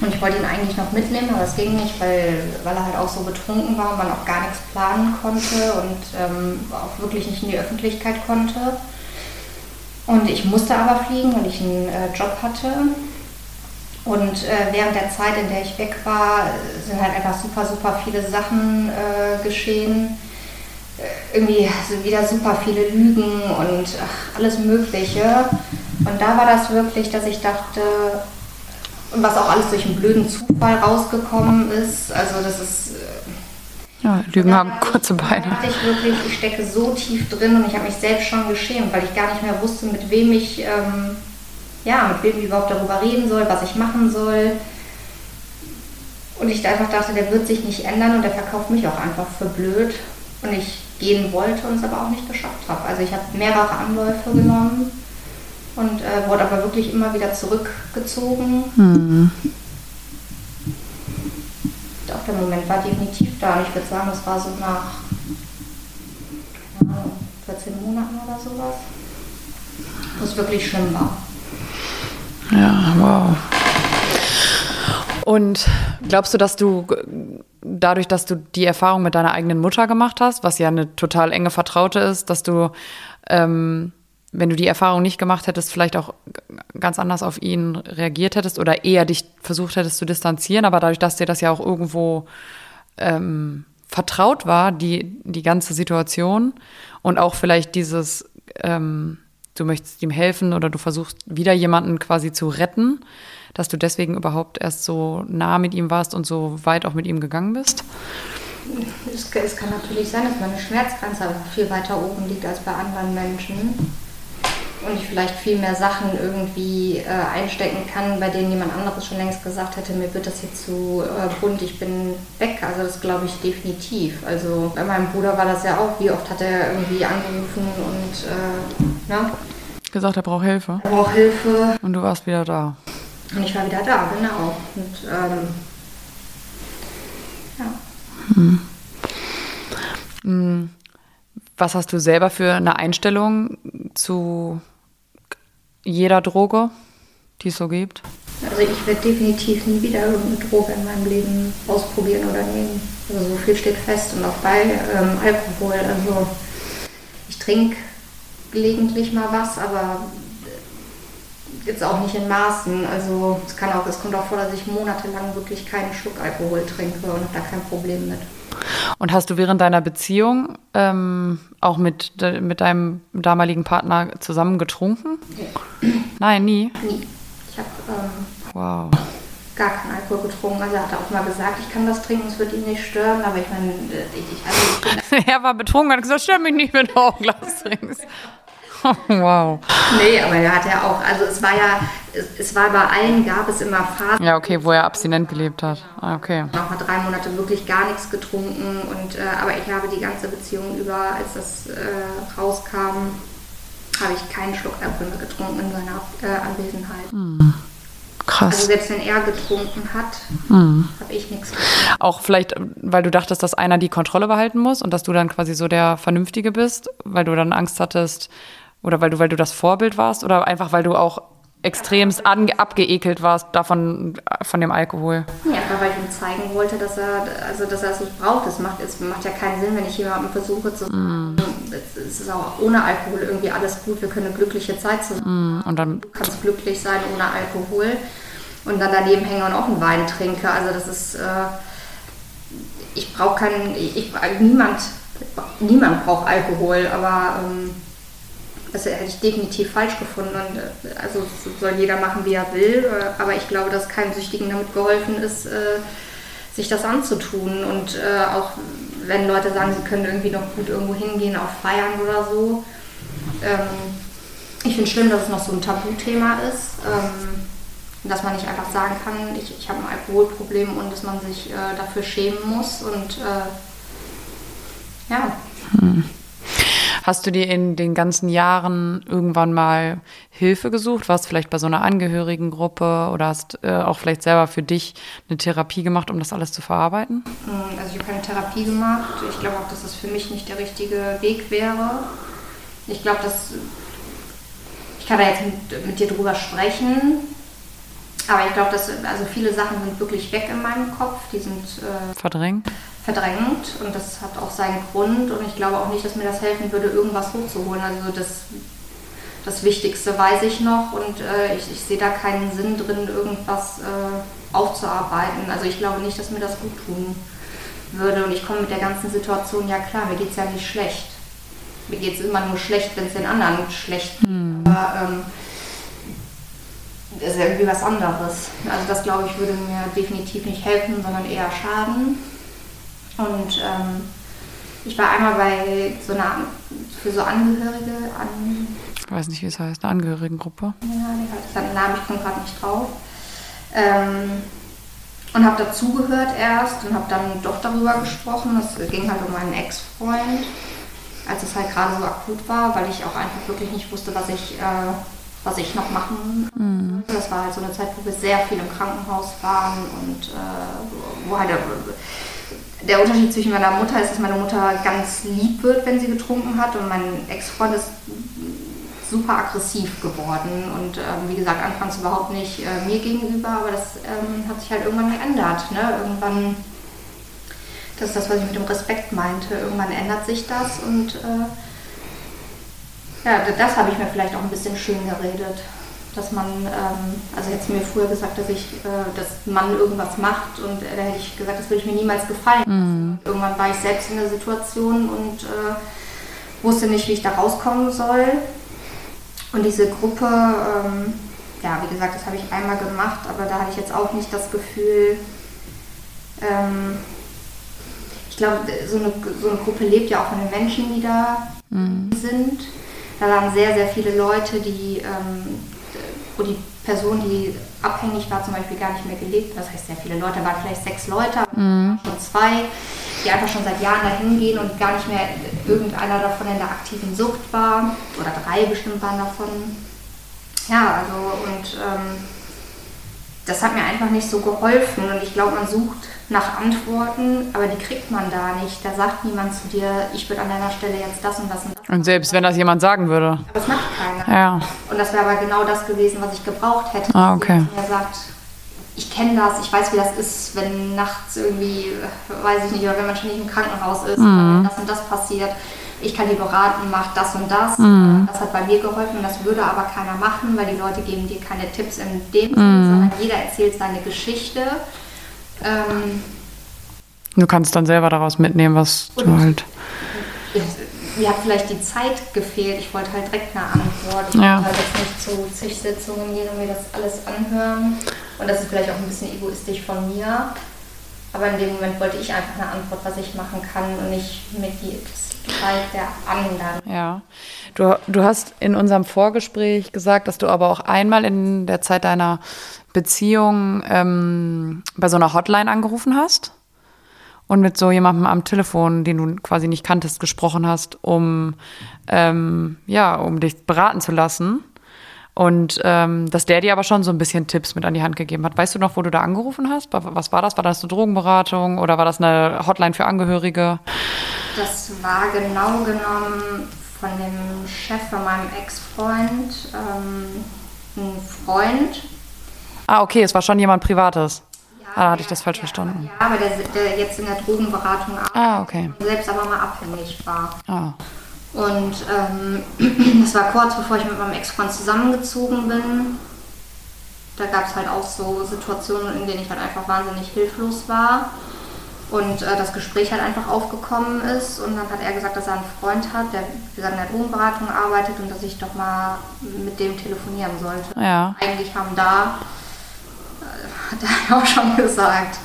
Und ich wollte ihn eigentlich noch mitnehmen, aber es ging nicht, weil, weil er halt auch so betrunken war und man auch gar nichts planen konnte und ähm, auch wirklich nicht in die Öffentlichkeit konnte. Und ich musste aber fliegen, weil ich einen äh, Job hatte und äh, während der Zeit, in der ich weg war, sind halt einfach super, super viele Sachen äh, geschehen. Irgendwie sind wieder super viele Lügen und ach, alles Mögliche. Und da war das wirklich, dass ich dachte, und was auch alles durch einen blöden Zufall rausgekommen ist, also das ist. Äh, ja, Lügen haben kurze Beine. Da ich wirklich, ich stecke so tief drin und ich habe mich selbst schon geschämt, weil ich gar nicht mehr wusste, mit wem ich. Ähm, ja, mit wem ich überhaupt darüber reden soll, was ich machen soll. Und ich einfach dachte, der wird sich nicht ändern und der verkauft mich auch einfach für blöd. Und ich gehen wollte und es aber auch nicht geschafft habe. Also ich habe mehrere Anläufe genommen und äh, wurde aber wirklich immer wieder zurückgezogen. Mhm. Auch der Moment war definitiv da und ich würde sagen, das war so nach Ahnung, 14 Monaten oder sowas, wo es wirklich schlimm war. Ja, wow. Und glaubst du, dass du dadurch, dass du die Erfahrung mit deiner eigenen Mutter gemacht hast, was ja eine total enge Vertraute ist, dass du, ähm, wenn du die Erfahrung nicht gemacht hättest, vielleicht auch ganz anders auf ihn reagiert hättest oder eher dich versucht hättest zu distanzieren, aber dadurch, dass dir das ja auch irgendwo ähm, vertraut war, die, die ganze Situation und auch vielleicht dieses, ähm, du möchtest ihm helfen oder du versuchst wieder jemanden quasi zu retten, dass du deswegen überhaupt erst so nah mit ihm warst und so weit auch mit ihm gegangen bist? Es, es kann natürlich sein, dass meine Schmerzgrenze viel weiter oben liegt als bei anderen Menschen und ich vielleicht viel mehr Sachen irgendwie äh, einstecken kann, bei denen jemand anderes schon längst gesagt hätte, mir wird das jetzt zu äh, bunt, ich bin weg. Also das glaube ich definitiv. Also bei meinem Bruder war das ja auch, wie oft hat er irgendwie angerufen und äh, ne? gesagt, er braucht Hilfe. Er braucht Hilfe. Und du warst wieder da. Und ich war wieder da, genau. Und ähm, ja. Hm. hm. Was hast du selber für eine Einstellung zu jeder Droge, die es so gibt? Also ich werde definitiv nie wieder irgendeine Droge in meinem Leben ausprobieren oder nehmen. Also so viel steht fest und auch bei ähm, Alkohol. Also ich trinke gelegentlich mal was, aber jetzt auch nicht in Maßen. Also es kann auch, es kommt auch vor, dass ich monatelang wirklich keinen Schluck Alkohol trinke und habe da kein Problem mit. Und hast du während deiner Beziehung ähm, auch mit, mit deinem damaligen Partner zusammen getrunken? Nee. Nein, nie? Nie. Ich habe ähm, wow. gar keinen Alkohol getrunken. Also er hat auch mal gesagt, ich kann das trinken, es wird ihn nicht stören. Aber ich meine, ich, ich, also ich Er war betrunken und hat gesagt, stör mich nicht, wenn du auch ein Glas trinkst. wow. Nee, aber er hat ja auch, also es war ja, es, es, war bei allen, gab es immer Phasen. Ja, okay, wo er abstinent gelebt hat. Ah, okay. Noch mal drei Monate wirklich gar nichts getrunken. Und, äh, aber ich habe die ganze Beziehung über, als das äh, rauskam, habe ich keinen Schluck Alkohol getrunken in seiner äh, Anwesenheit. Hm. Krass. Also selbst wenn er getrunken hat, hm. habe ich nichts getrunken. Auch vielleicht, weil du dachtest, dass einer die Kontrolle behalten muss und dass du dann quasi so der Vernünftige bist, weil du dann Angst hattest, oder weil du, weil du das Vorbild warst? Oder einfach, weil du auch extremst abgeekelt warst davon, von dem Alkohol? Ja, einfach weil ich ihm zeigen wollte, dass er, also, dass er es nicht braucht. Es macht, es macht ja keinen Sinn, wenn ich jemandem versuche zu mm. es ist auch ohne Alkohol irgendwie alles gut, wir können eine glückliche Zeit zusammen mm. und dann Du kannst glücklich sein ohne Alkohol und dann daneben hänge und auch einen Wein trinke. Also das ist, äh, ich brauche keinen, ich, ich, niemand, niemand braucht Alkohol, aber... Ähm, das hätte ich definitiv falsch gefunden. Und, äh, also soll jeder machen, wie er will. Äh, aber ich glaube, dass keinem Süchtigen damit geholfen ist, äh, sich das anzutun. Und auch wenn Leute sagen, sie können irgendwie noch gut irgendwo hingehen, auf Feiern oder so. Ähm, ich finde schlimm, dass es noch so ein Tabuthema ist. Ähm, dass man nicht einfach sagen kann, ich, ich habe ein Alkoholproblem und dass man sich dafür schämen muss. Und ja. Hm. Hast du dir in den ganzen Jahren irgendwann mal Hilfe gesucht? Warst vielleicht bei so einer Angehörigengruppe oder hast äh, auch vielleicht selber für dich eine Therapie gemacht, um das alles zu verarbeiten? Mm, also ich habe keine Therapie gemacht. Ich glaube auch, dass das für mich nicht der richtige Weg wäre. Ich glaube, dass ich kann da jetzt mit, mit dir drüber sprechen, aber ich glaube, dass also viele Sachen sind wirklich weg in meinem Kopf. Die sind äh, verdrängt verdrängt und das hat auch seinen Grund und ich glaube auch nicht, dass mir das helfen würde, irgendwas hochzuholen. Also das, das Wichtigste weiß ich noch und äh, ich, ich sehe da keinen Sinn drin, irgendwas äh, aufzuarbeiten. Also ich glaube nicht, dass mir das gut tun würde und ich komme mit der ganzen Situation, ja klar, mir geht es ja nicht schlecht. Mir geht es immer nur schlecht, wenn es den anderen schlecht geht. Mhm. Aber ähm, das ist ja irgendwie was anderes. Also das glaube ich würde mir definitiv nicht helfen, sondern eher schaden. Und ähm, ich war einmal bei so einer, für so Angehörige an. Ich weiß nicht, wie es heißt, eine Angehörigengruppe. Ja, das hat einen Namen, ich komme gerade nicht drauf. Ähm, und habe dazugehört erst und habe dann doch darüber gesprochen. Es ging halt um meinen Ex-Freund, als es halt gerade so akut war, weil ich auch einfach wirklich nicht wusste, was ich äh, was ich noch machen mhm. Das war halt so eine Zeit, wo wir sehr viel im Krankenhaus waren und äh, wo halt der, der, Unterschied zwischen meiner Mutter ist, dass meine Mutter ganz lieb wird, wenn sie getrunken hat und mein Ex-Freund ist super aggressiv geworden und ähm, wie gesagt, anfangs überhaupt nicht äh, mir gegenüber, aber das ähm, hat sich halt irgendwann geändert. Ne? Irgendwann, das ist das, was ich mit dem Respekt meinte, irgendwann ändert sich das und äh, ja, das habe ich mir vielleicht auch ein bisschen schön geredet. Dass man, ähm, also jetzt mir früher gesagt, dass ich, äh, dass man irgendwas macht und äh, da hätte ich gesagt, das würde ich mir niemals gefallen. Mhm. Irgendwann war ich selbst in der Situation und äh, wusste nicht, wie ich da rauskommen soll. Und diese Gruppe, ähm, ja, wie gesagt, das habe ich einmal gemacht, aber da hatte ich jetzt auch nicht das Gefühl, ähm, ich glaube, so eine, so eine Gruppe lebt ja auch von den Menschen, die da mhm. sind. Da waren sehr, sehr viele Leute, die, ähm, wo die Person, die abhängig war, zum Beispiel gar nicht mehr gelebt hat. Das heißt, sehr viele Leute, waren vielleicht sechs Leute, mhm. schon zwei, die einfach schon seit Jahren dahin gehen und gar nicht mehr irgendeiner davon in der aktiven Sucht war. Oder drei bestimmt waren davon. Ja, also und ähm, das hat mir einfach nicht so geholfen. Und ich glaube, man sucht nach Antworten, aber die kriegt man da nicht. Da sagt niemand zu dir, ich würde an deiner Stelle jetzt das und das und das. Und selbst wenn das jemand sagen würde. Aber das macht keiner. Ja. Und das wäre aber genau das gewesen, was ich gebraucht hätte. Ah, okay. Er sagt, ich kenne das, ich weiß, wie das ist, wenn nachts irgendwie, weiß ich nicht, oder wenn man schon nicht im Krankenhaus ist, mhm. das und das passiert. Ich kann die beraten, mach das und das. Mhm. Das hat bei mir geholfen, das würde aber keiner machen, weil die Leute geben dir keine Tipps in dem mhm. Sinne, sondern jeder erzählt seine Geschichte. Ähm, du kannst dann selber daraus mitnehmen, was du halt. Mir hat vielleicht die Zeit gefehlt. Ich wollte halt direkt eine Antwort. Ich ja. wollte halt jetzt nicht zu zig Sitzungen gehen und mir das alles anhören. Und das ist vielleicht auch ein bisschen egoistisch von mir. Aber in dem Moment wollte ich einfach eine Antwort, was ich machen kann und nicht mit die Zeit der anderen. Ja. Du, du hast in unserem Vorgespräch gesagt, dass du aber auch einmal in der Zeit deiner Beziehung ähm, bei so einer Hotline angerufen hast und mit so jemandem am Telefon, den du quasi nicht kanntest, gesprochen hast, um ähm, ja, um dich beraten zu lassen. Und ähm, dass der dir aber schon so ein bisschen Tipps mit an die Hand gegeben hat. Weißt du noch, wo du da angerufen hast? Was war das? War das eine Drogenberatung oder war das eine Hotline für Angehörige? Das war genau genommen von dem Chef von meinem Ex-Freund, ähm, ein Freund. Ah, okay, es war schon jemand Privates. Ja, ah, hatte ich das falsch ja, verstanden. Ja, aber der, der jetzt in der Drogenberatung arbeitet. Ah, okay. Selbst aber mal abhängig war. Ah. Und ähm, das war kurz bevor ich mit meinem Ex-Freund zusammengezogen bin. Da gab es halt auch so Situationen, in denen ich halt einfach wahnsinnig hilflos war. Und äh, das Gespräch halt einfach aufgekommen ist. Und dann hat er gesagt, dass er einen Freund hat, der wie gesagt, in der Drogenberatung arbeitet und dass ich doch mal mit dem telefonieren sollte. Ja. Eigentlich haben da, äh, hat er auch schon gesagt,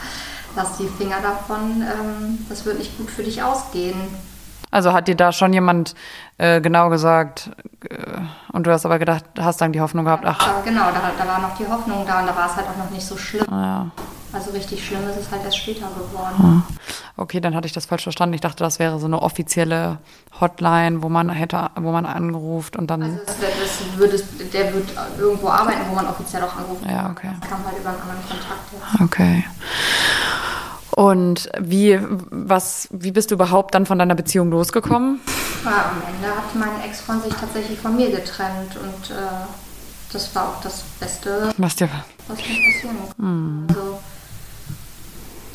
lass die Finger davon, ähm, das wird nicht gut für dich ausgehen. Also hat dir da schon jemand äh, genau gesagt äh, und du hast aber gedacht, hast dann die Hoffnung gehabt, ach. Ja, genau, da, da, war noch die Hoffnung da und da war es halt auch noch nicht so schlimm. Ja. Also richtig schlimm ist es halt erst später geworden. Okay, dann hatte ich das falsch verstanden. Ich dachte, das wäre so eine offizielle Hotline, wo man hätte, wo man anruft und dann. Also das, das wird, der wird irgendwo arbeiten, wo man offiziell auch anruft. Ja, okay. Das kam halt über einen anderen Kontakt. Jetzt. Okay. Und wie, was, wie bist du überhaupt dann von deiner Beziehung losgekommen? Ja, am Ende hat mein Ex-Freund sich tatsächlich von mir getrennt und äh, das war auch das Beste, was, dir was mir passieren konnte. Mm. Also,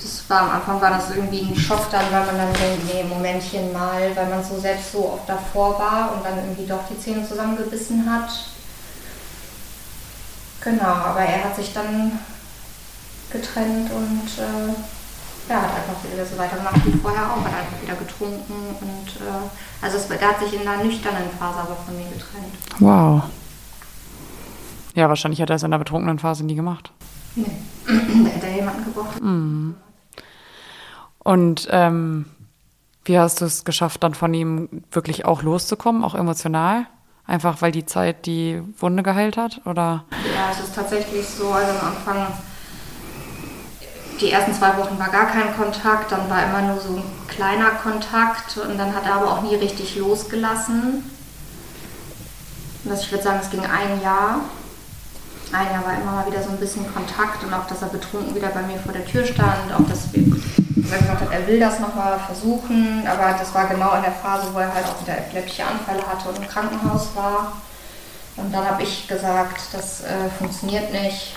das war am Anfang war das irgendwie ein Schock dann, weil man dann denkt, nee, Momentchen mal, weil man so selbst so oft davor war und dann irgendwie doch die Zähne zusammengebissen hat. Genau, aber er hat sich dann getrennt und äh, ja, hat einfach wieder so weitergemacht wie vorher auch, hat einfach wieder getrunken und äh, also es, der hat sich in einer nüchternen Phase aber von mir getrennt. Wow. Ja, wahrscheinlich hat er es in der betrunkenen Phase nie gemacht. Nee, da hätte er jemanden gebraucht. Mm. Und ähm, wie hast du es geschafft, dann von ihm wirklich auch loszukommen, auch emotional? Einfach weil die Zeit die Wunde geheilt hat? Oder? Ja, es ist tatsächlich so, also am Anfang die ersten zwei Wochen war gar kein Kontakt, dann war immer nur so ein kleiner Kontakt und dann hat er aber auch nie richtig losgelassen. das, ich würde sagen, es ging ein Jahr. Ein Jahr war immer mal wieder so ein bisschen Kontakt und auch, dass er betrunken wieder bei mir vor der Tür stand, auch dass wir er gesagt hat, er will das nochmal versuchen, aber das war genau in der Phase, wo er halt auch wieder epileptische Anfälle hatte und im Krankenhaus war. Und dann habe ich gesagt, das äh, funktioniert nicht.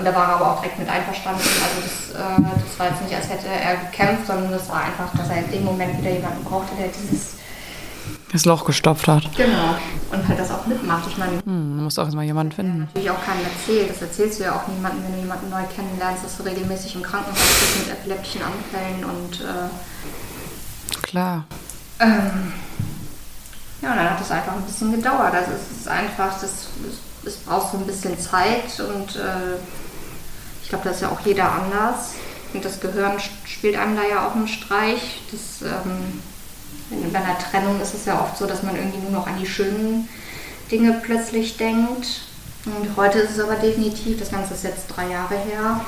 Und da war er aber auch direkt mit einverstanden. Also das, äh, das war jetzt nicht, als hätte er gekämpft, sondern das war einfach, dass er in dem Moment wieder jemanden brauchte, der dieses das Loch gestopft hat. Genau. Und halt das auch mitmacht. Ich meine, hm, du musst auch erstmal jemanden finden. Natürlich auch keinen erzählt. Das erzählst du ja auch niemandem, wenn du jemanden neu kennenlernst, dass du regelmäßig im Krankenhaus bist mit epileptischen Anfällen und äh, klar. Ähm, ja, und dann hat es einfach ein bisschen gedauert. Also es ist einfach, das, es, braucht so ein bisschen Zeit und äh, glaube, das ist ja auch jeder anders. Und das Gehirn spielt einem da ja auch einen Streich. Das ähm, bei einer Trennung ist es ja oft so, dass man irgendwie nur noch an die schönen Dinge plötzlich denkt. Und heute ist es aber definitiv, das Ganze ist jetzt drei Jahre her.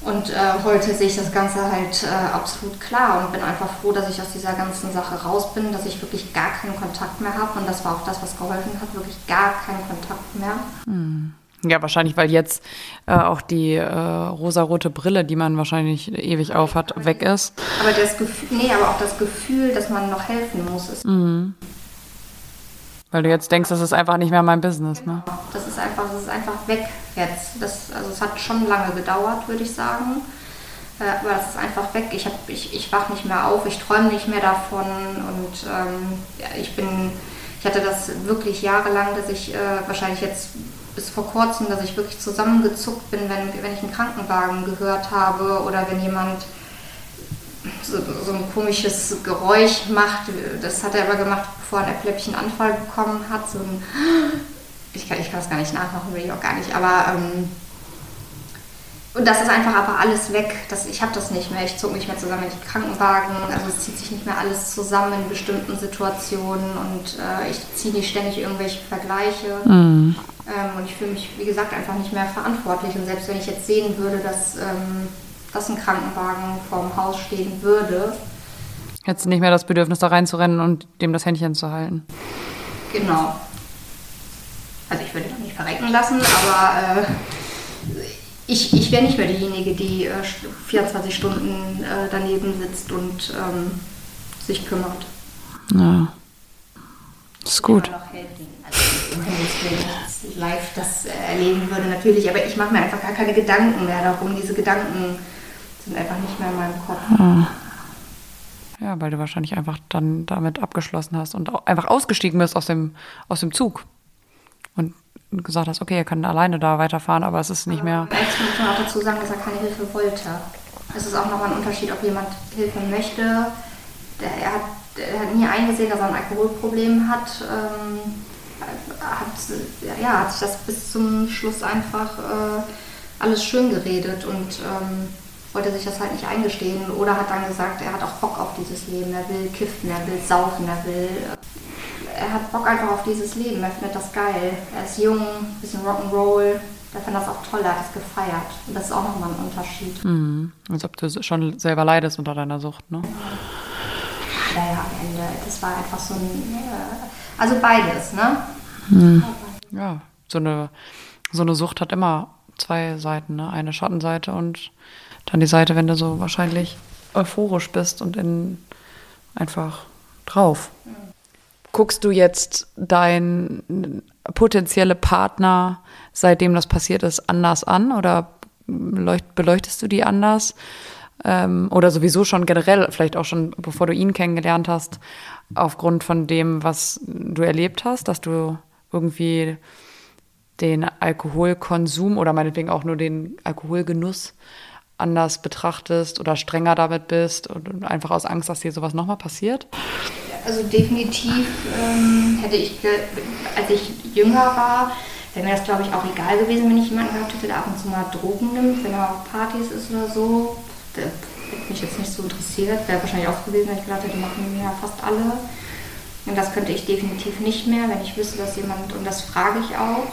Und äh, heute sehe ich das Ganze halt äh, absolut klar und bin einfach froh, dass ich aus dieser ganzen Sache raus bin, dass ich wirklich gar keinen Kontakt mehr habe. Und das war auch das, was geholfen hat, wirklich gar keinen Kontakt mehr. Hm. Ja, wahrscheinlich, weil jetzt äh, auch die äh, rosarote Brille, die man wahrscheinlich ewig auf hat, weg ist. Aber das Gefühl, nee, aber auch das Gefühl, dass man noch helfen muss, ist. Mhm. Weil du jetzt denkst, das ist einfach nicht mehr mein Business, ne? Genau. Das ist einfach, das ist einfach weg jetzt. Das, also es hat schon lange gedauert, würde ich sagen. Äh, aber das ist einfach weg. Ich, ich, ich wach nicht mehr auf, ich träume nicht mehr davon und ähm, ja, ich bin, ich hatte das wirklich jahrelang, dass ich äh, wahrscheinlich jetzt bis vor kurzem, dass ich wirklich zusammengezuckt bin, wenn, wenn ich einen Krankenwagen gehört habe oder wenn jemand so, so ein komisches Geräusch macht. Das hat er aber gemacht, bevor er einen epileptischen Anfall bekommen hat. So ein ich kann, ich gar nicht nachmachen, will ich auch gar nicht. Aber ähm, und das ist einfach aber alles weg. Das, ich habe das nicht mehr. Ich zog nicht mehr zusammen in die Krankenwagen. Also es zieht sich nicht mehr alles zusammen in bestimmten Situationen und äh, ich ziehe nicht ständig irgendwelche Vergleiche. Mhm. Ähm, und ich fühle mich, wie gesagt, einfach nicht mehr verantwortlich. Und selbst wenn ich jetzt sehen würde, dass, ähm, dass ein Krankenwagen vorm Haus stehen würde. Hättest du nicht mehr das Bedürfnis, da reinzurennen und dem das Händchen zu halten. Genau. Also ich würde ihn nicht verrecken lassen, aber äh, ich, ich wäre nicht mehr diejenige, die äh, 24 Stunden äh, daneben sitzt und ähm, sich kümmert. Ja. Ist gut. Also, wenn ich live das erleben würde, natürlich, aber ich mache mir einfach gar keine Gedanken mehr darum. Diese Gedanken sind einfach nicht mehr in meinem Kopf. Ja. Ja, weil du wahrscheinlich einfach dann damit abgeschlossen hast und einfach ausgestiegen bist aus dem, aus dem Zug. Und gesagt hast, okay, er kann alleine da weiterfahren, aber es ist nicht mehr. Ex muss man auch dazu sagen, dass er keine Hilfe wollte. Es ist auch noch ein Unterschied, ob jemand Hilfe möchte. Der, er, hat, er hat nie eingesehen, dass er ein Alkoholproblem hat. Ähm, hat, ja, hat sich das bis zum Schluss einfach äh, alles schön geredet und ähm, wollte sich das halt nicht eingestehen oder hat dann gesagt, er hat auch Bock auf dieses Leben, er will kiffen, er will saufen, er will er hat Bock einfach auf dieses Leben, er findet das geil. Er ist jung, bisschen Rock'n'Roll, er findet das auch toll, er hat es gefeiert. Und das ist auch nochmal ein Unterschied. Mhm. Als ob du schon selber leidest unter deiner Sucht, ne? Naja, am Ende, das war einfach so ein, also beides, ne? Mhm. Ja, so eine, so eine Sucht hat immer zwei Seiten, ne? Eine Schattenseite und dann die Seite, wenn du so wahrscheinlich euphorisch bist und in einfach drauf. Mhm guckst du jetzt deinen potenzielle Partner, seitdem das passiert ist, anders an oder beleuchtest du die anders? Ähm, oder sowieso schon generell, vielleicht auch schon bevor du ihn kennengelernt hast, aufgrund von dem, was du erlebt hast, dass du irgendwie den Alkoholkonsum oder meinetwegen auch nur den Alkoholgenuss anders betrachtest oder strenger damit bist und einfach aus Angst, dass dir sowas nochmal passiert? Also definitiv ähm, hätte ich, als ich jünger war, wäre mir das glaube ich auch egal gewesen, wenn ich jemanden gehabt hätte, der ab und zu mal Drogen nimmt, wenn er auf Partys ist oder so. Der hätte mich jetzt nicht so interessiert. Wäre wahrscheinlich auch gewesen, wenn ich gedacht hätte, machen ja fast alle. Und das könnte ich definitiv nicht mehr, wenn ich wüsste, dass jemand, und das frage ich auch,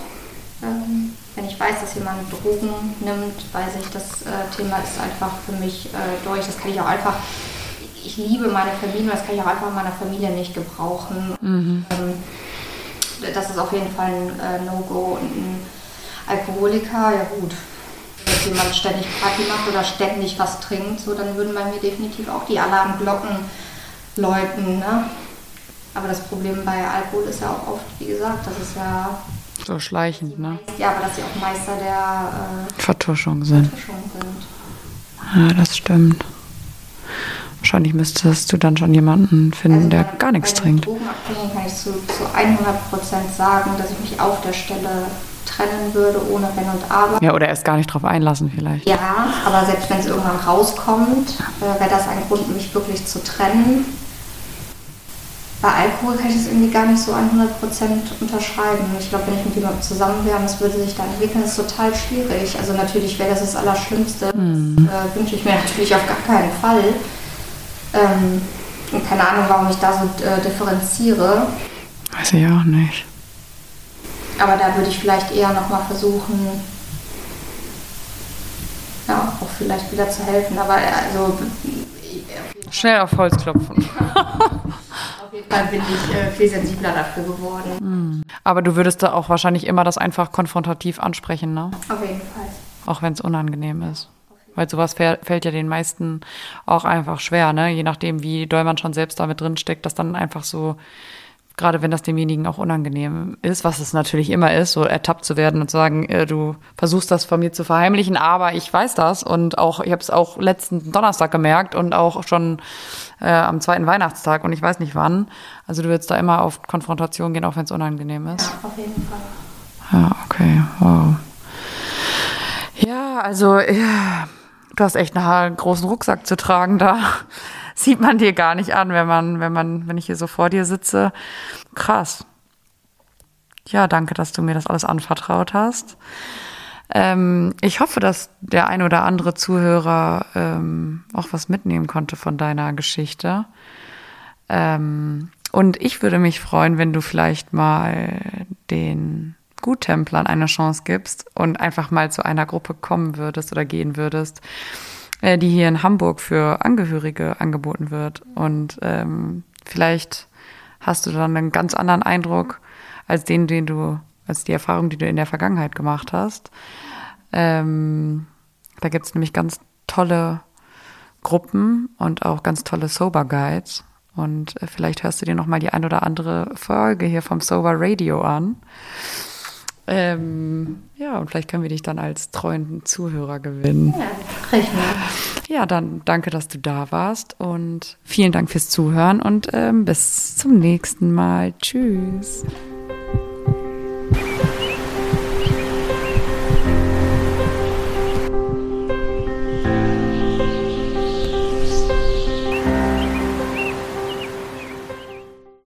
ähm, wenn ich weiß, dass jemand Drogen nimmt, weiß ich, das äh, Thema ist einfach für mich äh, durch. Das kann ich auch einfach ich liebe meine Familie, das kann ich auch einfach in meiner Familie nicht gebrauchen. Mhm. Ähm, das ist auf jeden Fall ein äh, No-Go. Und ein Alkoholiker, ja gut, wenn jemand ständig Party macht oder ständig was trinkt, so, dann würden bei mir definitiv auch die Alarmglocken läuten. Ne? Aber das Problem bei Alkohol ist ja auch oft, wie gesagt, das ist ja so schleichend, ne? Ja, aber dass sie auch Meister der äh, Vertuschung sind. Vertuschung sind. Ja, das stimmt. Wahrscheinlich müsstest du dann schon jemanden finden, Also der bei- gar nichts trinkt. Drogenabhängigen kann ich zu, zu 100% sagen, dass ich mich auf der Stelle trennen würde, ohne Wenn und Aber. Ja, oder erst gar nicht drauf einlassen vielleicht. Ja, aber selbst wenn es irgendwann rauskommt, äh, wäre das ein Grund, mich wirklich zu trennen. Bei Alkohol kann ich das irgendwie gar nicht so 100% unterschreiben. Ich glaube, wenn ich mit jemandem zusammen wäre und es würde sich da entwickeln, ist total schwierig. Also natürlich wäre das das Allerschlimmste. Das äh, wünsche ich mir natürlich auf gar keinen Fall. Ähm, und keine Ahnung, warum ich da so äh, differenziere. Weiß ich auch nicht. Aber da würde ich vielleicht eher nochmal versuchen, ja, auch vielleicht wieder zu helfen. Aber äh, also Schnell auf Holz klopfen. auf jeden Fall bin ich äh, viel sensibler dafür geworden. Aber du würdest da auch wahrscheinlich immer das einfach konfrontativ ansprechen, ne? Auf jeden Fall. Auch wenn es unangenehm ist. Weil sowas fäll- fällt ja den meisten auch einfach schwer, ne? Je nachdem, wie doll man schon selbst damit drin steckt, dass dann einfach so, gerade wenn das demjenigen auch unangenehm ist, was es natürlich immer ist, so ertappt zu werden und zu sagen, äh, du versuchst das von mir zu verheimlichen, aber ich weiß das und auch, ich habe es auch letzten Donnerstag gemerkt und auch schon äh, am zweiten Weihnachtstag und ich weiß nicht wann. Also du würdest da immer auf Konfrontation gehen, auch wenn es unangenehm ist. Ja, auf jeden Fall. Ja, okay, wow. Ja, also ja, du hast echt einen großen Rucksack zu tragen da. Sieht man dir gar nicht an, wenn man, wenn man, wenn ich hier so vor dir sitze. Krass. Ja, danke, dass du mir das alles anvertraut hast. Ähm, ich hoffe, dass der ein oder andere Zuhörer ähm, auch was mitnehmen konnte von deiner Geschichte. Ähm, und ich würde mich freuen, wenn du vielleicht mal den Guttemplern eine Chance gibst und einfach mal zu einer Gruppe kommen würdest oder gehen würdest, äh, die hier in Hamburg für Angehörige angeboten wird. Und ähm, vielleicht hast du dann einen ganz anderen Eindruck als den, den du, als die Erfahrung, die du in der Vergangenheit gemacht hast. Ähm, da gibt es nämlich ganz tolle Gruppen und auch ganz tolle Sober Guides. Und äh, vielleicht hörst du dir noch mal die ein oder andere Folge hier vom Sober Radio an. Ähm, ja, und vielleicht können wir dich dann als treuen Zuhörer gewinnen. Ja, recht. Ja, dann danke, dass du da warst und vielen Dank fürs Zuhören und ähm, bis zum nächsten Mal. Tschüss.